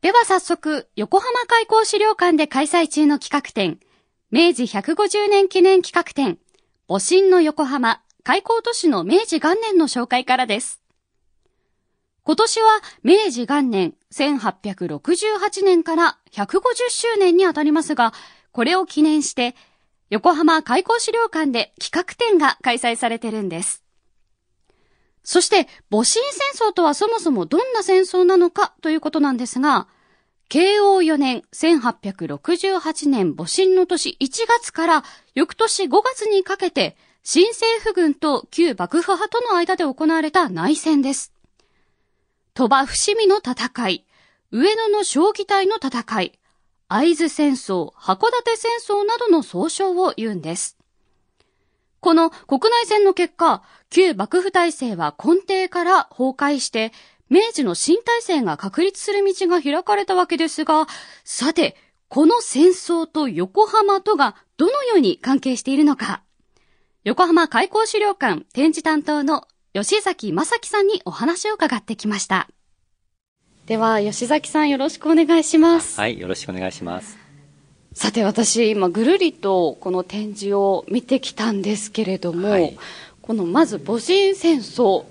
では早速、横浜開港資料館で開催中の企画展、明治150年記念企画展、母神の横浜開港都市の明治元年の紹介からです。今年は明治元年1868年から150周年にあたりますが、これを記念して横浜開港資料館で企画展が開催されてるんです。そして、戊辰戦争とはそもそもどんな戦争なのかということなんですが、慶応4年1868年戊辰の年1月から翌年5月にかけて、新政府軍と旧幕府派との間で行われた内戦です。鳥羽伏見の戦い、上野の将棋隊の戦い、会津戦争、函館戦争などの総称を言うんです。この国内戦の結果、旧幕府体制は根底から崩壊して、明治の新体制が確立する道が開かれたわけですが、さて、この戦争と横浜とがどのように関係しているのか。横浜開港資料館展示担当の吉崎正樹さんにお話を伺ってきました。では、吉崎さんよろしくお願いします。はい、よろしくお願いします。さて、私、今、ぐるりとこの展示を見てきたんですけれども、はい、この、まず、戊辰戦争、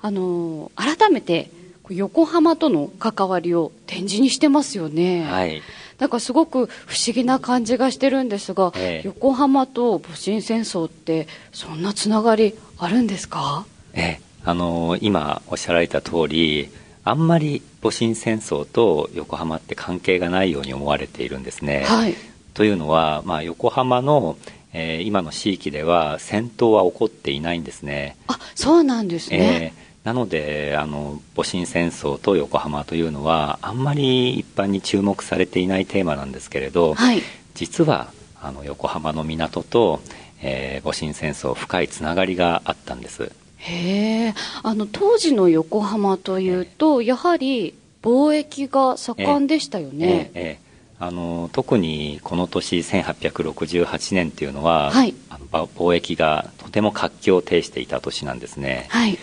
あの、改めて、横浜との関わりを展示にしてますよね。はい。なんかすごく不思議な感じがしてるんですが、ええ、横浜と戊辰戦争ってそんなつながりあるんですか？ええ、あの今おっしゃられた通りあんまり戊辰戦争と横浜って関係がないように思われているんですね。はい、というのは、まあ、横浜の、えー、今の地域では戦闘は起こっていないんですね。あそうなんですね。えーなのであの戊辰戦争と横浜というのはあんまり一般に注目されていないテーマなんですけれど、はい、実はあの横浜の港と、えー、戊辰戦争深いつながりがあったんです。へえあの当時の横浜というと、やはり貿易が盛んでしたよね。ええあの特にこの年1868年っていうのは、はい、貿易がとても活況を呈していた年なんですね。はい、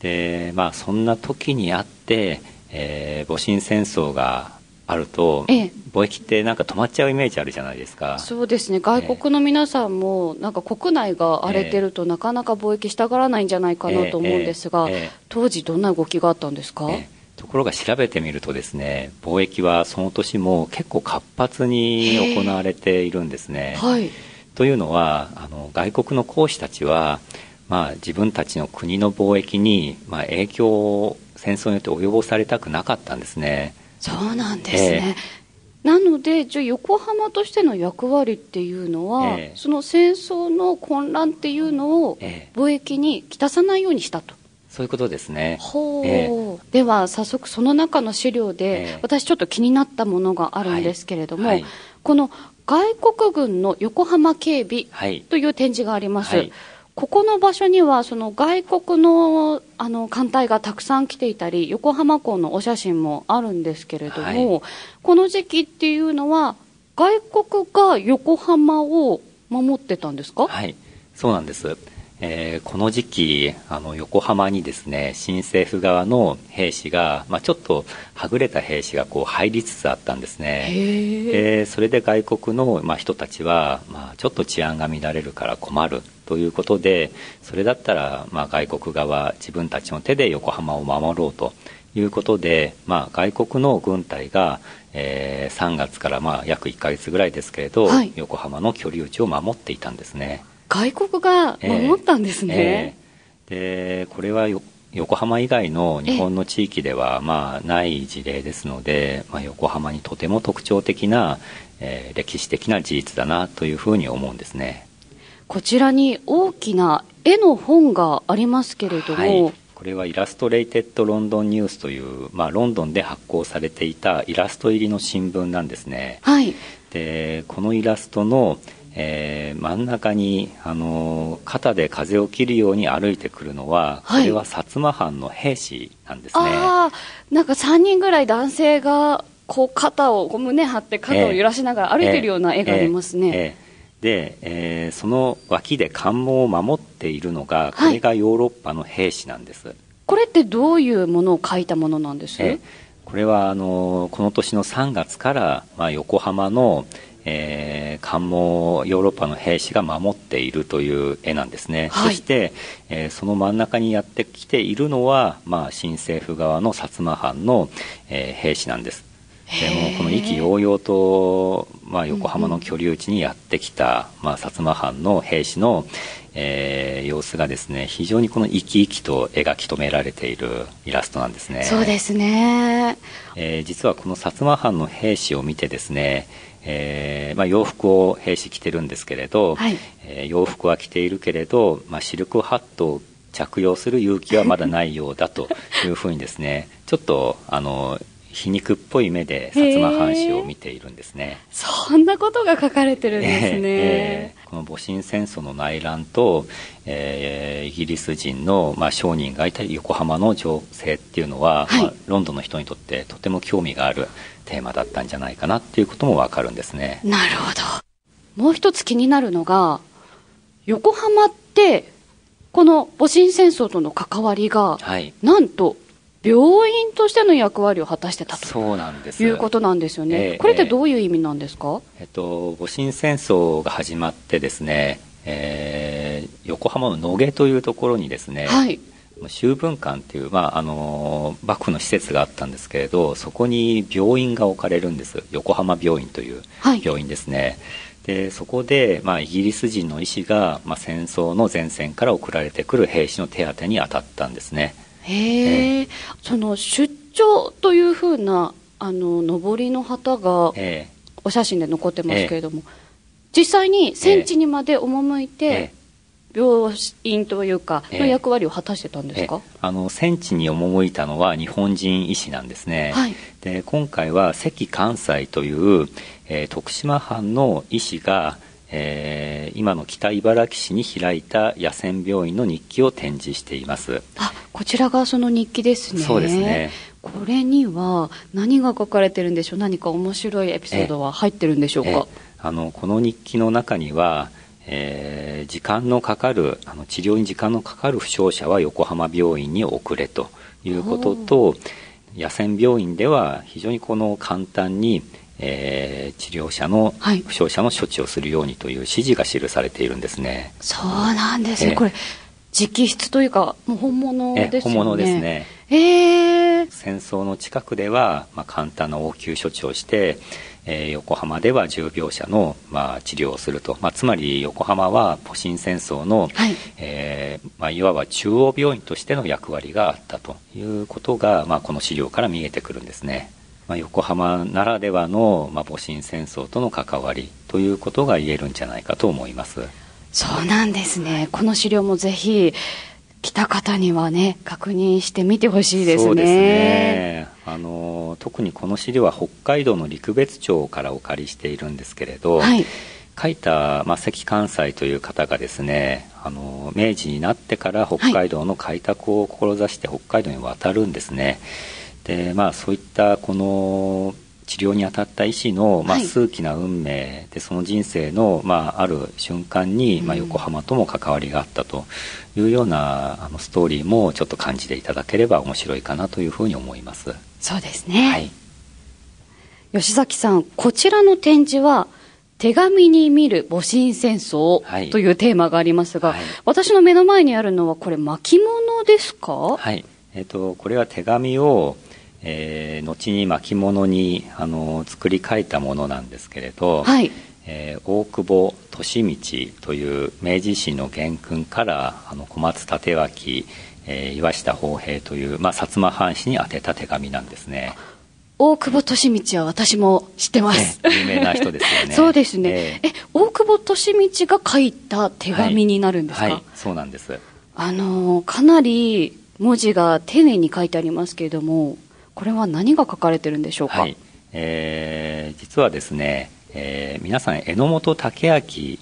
でまあそんな時にあって、えー、戊辰戦争があると、ええ、貿易ってなんか止まっちゃうイメージあるじゃないですか。そうですね。外国の皆さんもなんか国内が荒れてるとなかなか貿易したがらないんじゃないかなと思うんですが、え、当時どんな動きがあったんですか、ところが調べてみるとですね貿易はその年も結構活発に行われているんですね。はい、というのはあの外国の公使たちは、まあ、自分たちの国の貿易に、まあ、影響を戦争によって及ぼされたくなかったんですね。そうなんですね、えー、なのでじゃ横浜としての役割っていうのは、えー、その戦争の混乱っていうのを貿易にきたさないようにしたと。そういうことですね。ほう、えー、では早速その中の資料で、私ちょっと気になったものがあるんですけれども、はいはい、この外国軍の横浜警備という展示があります。はいここの場所にはその外国のあの艦隊がたくさん来ていたり横浜港のお写真もあるんですけれども、はい、この時期っていうのは外国が横浜を守ってたんですか？はい。そうなんですえー、この時期あの横浜にですね新政府側の兵士が、まあ、ちょっとはぐれた兵士がこう入りつつあったんですね。でそれで外国の、まあ、人たちは、まあ、ちょっと治安が乱れるから困るということでそれだったら、まあ、外国側自分たちの手で横浜を守ろうということで、まあ、外国の軍隊が、えー、3月からまあ約1か月ぐらいですけれど、はい、横浜の居留地を守っていたんですね。外国が守ったんですね。でこれは横浜以外の日本の地域ではまあない事例ですので、まあ、横浜にとても特徴的な、えー、歴史的な事実だなというふうに思うんですね。こちらに大きな絵の本がありますけれども、はい、これはイラストレイテッド・ロンドン・ニュースという、まあ、ロンドンで発行されていたイラスト入りの新聞なんですね。はい、でこのイラストの、えー、真ん中にあの肩で風を切るように歩いてくるのは、これは薩摩藩の兵士なんですね。あなんか3人ぐらい男性がこう肩をこう胸張って肩を揺らしながら歩いてるような絵がありますね。えーえーで、えー、その脇で関門を守っているのがこれがヨーロッパの兵士なんです、はい、これってどういうものを書いたものなんです、えこれはあのこの年の3月から、まあ、横浜の、えー、関門をヨーロッパの兵士が守っているという絵なんですね、はい、そして、えー、その真ん中にやってきているのは、まあ、新政府側の薩摩藩の、えー、兵士なんです。でもこの意気揚々と、まあ、横浜の居留地にやってきた、まあ、薩摩藩の兵士の、えー、様子がですね非常にこの生き生きと描き留められているイラストなんですね。そうですね、えー、実はこの薩摩藩の兵士を見てですねえーまあ、洋服を兵士着てるんですけれど、はい、えー、洋服は着ているけれど、まあ、シルクハットを着用する勇気はまだないようだというふうにですねちょっとあの皮肉っぽい目で薩摩藩士を見ているんですね。そんなことが書かれてるんですね、えー、この戊辰戦争の内乱と、えー、イギリス人の、まあ、商人がいたり横浜の情勢っていうのは、はい、まあ、ロンドンの人にとってとても興味があるテーマだったんじゃないかなっていうこともわかるんですね。なるほど。もう一つ気になるのが横浜ってこの戊辰戦争との関わりが、はい、なんと病院としての役割を果たしてたとそうなんです。いうことなんですよね、えー、これってどういう意味なんですか、えっと、戊辰戦争が始まってですね、えー、横浜の野毛というところにですね、はい、修文館っていう、まあ、あの幕府の施設があったんですけれどそこに病院が置かれるんです。横浜病院という病院ですね、はいでそこで、まあ、イギリス人の医師が、まあ、戦争の前線から送られてくる兵士の手当てに当たったんですねへえその出張というふうなあの上りの旗がお写真で残ってますけれども、実際に戦地にまで赴いて、病院というかの役割を果たしてたんですか、あの戦地に赴いたのは日本人医師なんですね、はい、で今回は関関西という、えー、徳島藩の医師がえー、今の北茨城市に開いた野戦病院の日記を展示しています。あこちらがその日記ですね。そうですね。これには何が書かれてるんでしょう？何か面白いエピソードは入ってるんでしょうか？あのこの日記の中にはえー、時間のかかるあの治療に時間のかかる負傷者は横浜病院に送れということと野戦病院では非常にこの簡単にえー、治療者の、はい、負傷者の処置をするようにという指示が記されているんですね。そうなんですね。これ直筆というかもう本物ですね。本物ですね。えー、戦争の近くでは、まあ、簡単な応急処置をして、えー、横浜では重病者の、まあ、治療をすると、まあ、つまり横浜は戊辰戦争の、はいえーまあ、いわば中央病院としての役割があったということが、まあ、この資料から見えてくるんですね。まあ、横浜ならではの、まあ、戊辰戦争との関わりということが言えるんじゃないかと思いますそうなんですね。この資料もぜひ来た方にはね確認してみてほしいですね。そうですね。あの特にこの資料は北海道の陸別町からお借りしているんですけれど、はい、書いた、まあ、関関西という方がですねあの明治になってから北海道の開拓を志して北海道に渡るんですね、はいでまあそういったこの治療に当たった医師の、まあ、数奇な運命で、その人生の、まあ、ある瞬間に、まあ、横浜とも関わりがあったというようなあのストーリーもちょっと感じていただければ面白いかなというふうに思います。そうですね、はい、吉崎さんこちらの展示は手紙に見る戊辰戦争というテーマがありますが、はい。はい、私の目の前にあるのはこれ巻物ですか？はい。えっ、ー、とこれは手紙をえー、後に巻物にあの作り変えたものなんですけれど、はい、えー、大久保利道という明治維新の元勲からあの小松立脇、えー、岩下宝平という、まあ、薩摩藩士に宛てた手紙なんですね。大久保利道は私も知ってます。有名な人ですよね。そうですね。えー、え、大久保利道が書いた手紙になるんですか、はい、はい、そうなんです。あのかなり文字が丁寧に書いてありますけれども、これは何が書かれてるんでしょうか、はい、えー、実はですね、えー、皆さん榎本武明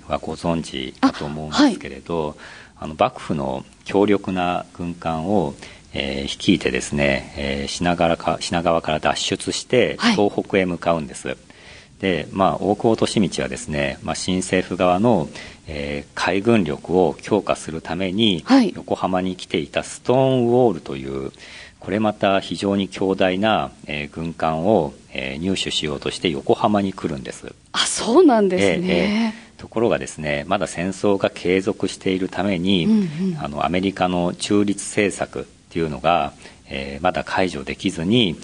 はご存知だと思うんですけれどあ、はい、あの幕府の強力な軍艦をえー、率いてですね、えー、品川か品川から脱出して東北へ向かうんです、はい、で、まあ、大久保利道はですね、まあ、新政府側の、えー、海軍力を強化するために、はい、横浜に来ていたストーンウォールというこれまた非常に強大な、えー、軍艦を、えー、入手しようとして横浜に来るんです。あそうなんですね、えー、ところがですねまだ戦争が継続しているために、うんうん、あのアメリカの中立政策っていうのが、えー、まだ解除できずに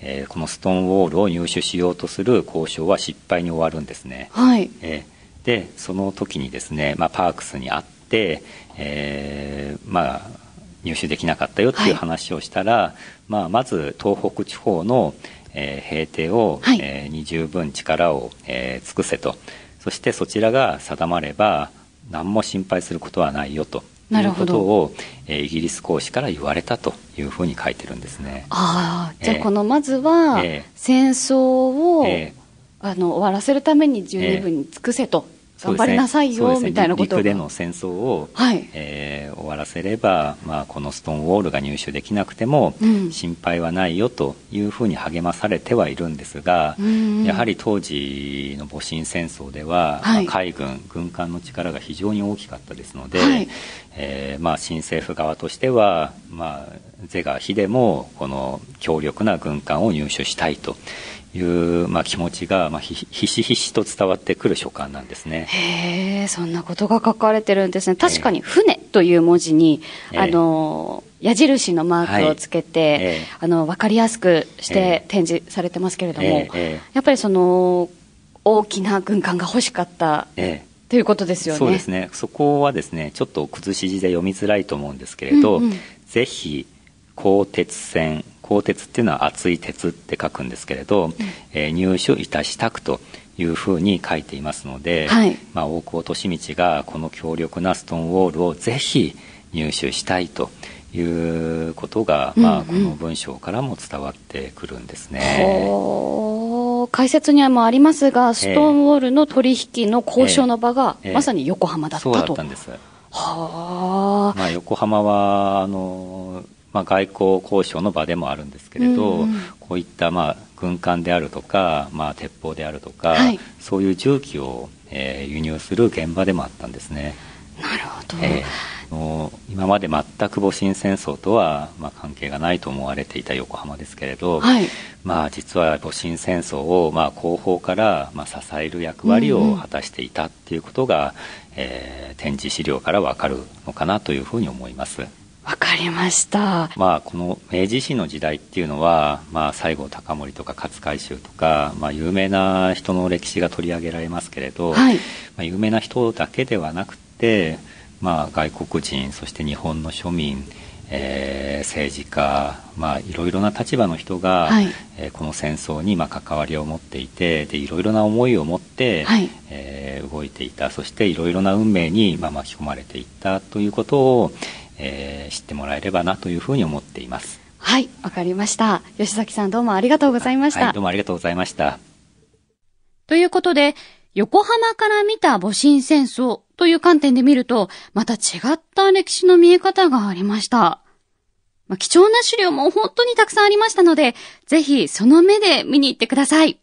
えー、このストーンウォールを入手しようとする交渉は失敗に終わるんですね。はい、えー、でその時にですね、まあ、パークスに会って、えー、まあ入手できなかったよっていう話をしたら、はい、まあ、まず東北地方の、えー、平定を、はい、えー、に十分力を、えー、尽くせと。そしてそちらが定まれば何も心配することはないよと。いうことを、えー、イギリス公使から言われたというふうに書いてるんですね。ああ、じゃあこのまずは、戦争を、えー、あの終わらせるために十二分に尽くせと。頑張りなさいよ、ね、みたいなこと。陸での戦争を、はい。えー、終わらせれば、まあ、このストーンウォールが入手できなくても、うん、心配はないよというふうに励まされてはいるんですが、やはり当時の戊辰戦争では、はい、まあ、海軍軍艦の力が非常に大きかったですので、はい、えー、まあ、新政府側としては、まあ、是が非でもこの強力な軍艦を入手したいという、まあ、気持ちが、まあ、ひしひしと伝わってくる書簡なんですね。へえ、そんなことが書かれてるんですね。確かに、船という文字に、えー、あの、矢印のマークをつけて、はいえー、あの、わかりやすくして展示されてますけれども、えー、やっぱりその、大きな軍艦が欲しかった。ということですよね。そうですね。そこはですね、ちょっと崩し字で読みづらいと思うんですけれど、うんうん、ぜひ、鋼鉄船、鋼鉄っていうのは熱い鉄って書くんですけれど、うん、えー、入手いたしたくというふうに書いていますので、はい、まあ、大久保利通がこの強力なストーンウォールをぜひ入手したいということが、うんうん、まあ、この文章からも伝わってくるんですね。解説にはもありますが、ストーンウォールの取引の交渉の場が、まさに横浜だったと。そうだったんです。はあ。まあ、横浜は、あの、まあ、外交交渉の場でもあるんですけれど、うん、こういったまあ軍艦であるとか、まあ、鉄砲であるとか、はい、そういう重機を、えー、輸入する現場でもあったんですね。なるほど、えー、の今まで全く戊辰戦争とは、まあ、関係がないと思われていた横浜ですけれど、はい、まあ、実は戊辰戦争を、まあ、後方から、まあ、支える役割を果たしていたっていうことが、うん、えー、展示資料からわかるのかなというふうに思います。わかりました。まあ、この明治維新の時代っていうのは、まあ、西郷隆盛とか勝海舟とか、まあ、有名な人の歴史が取り上げられますけれど、はい、まあ、有名な人だけではなくて、まあ、外国人、そして日本の庶民、えー、政治家、まあ、いろいろな立場の人が、はい、えー、この戦争にまあ関わりを持っていてでいろいろな思いを持って、はい、えー、動いていた。そしていろいろな運命にまあ巻き込まれていったということを、えー、知ってもらえればなというふうに思っています。はい、わかりました。吉崎さんどうもありがとうございました。はい、どうもありがとうございました。ということで、横浜から見た戊辰戦争という観点で見ると、また違った歴史の見え方がありました。まあ、貴重な資料も本当にたくさんありましたので、ぜひその目で見に行ってください。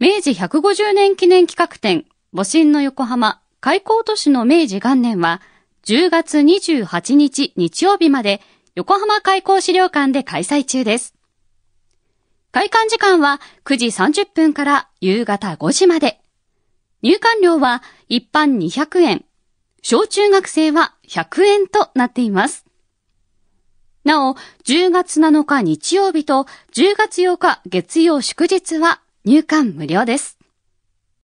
明治150年記念企画展、戊辰の横浜、開港都市の明治元年は、10月28日日曜日まで横浜開港資料館で開催中です。開館時間は9時30分から夕方5時まで。入館料は一般200円、小中学生は100円となっています。なお、10月7日日曜日と10月8日月曜祝日は入館無料です。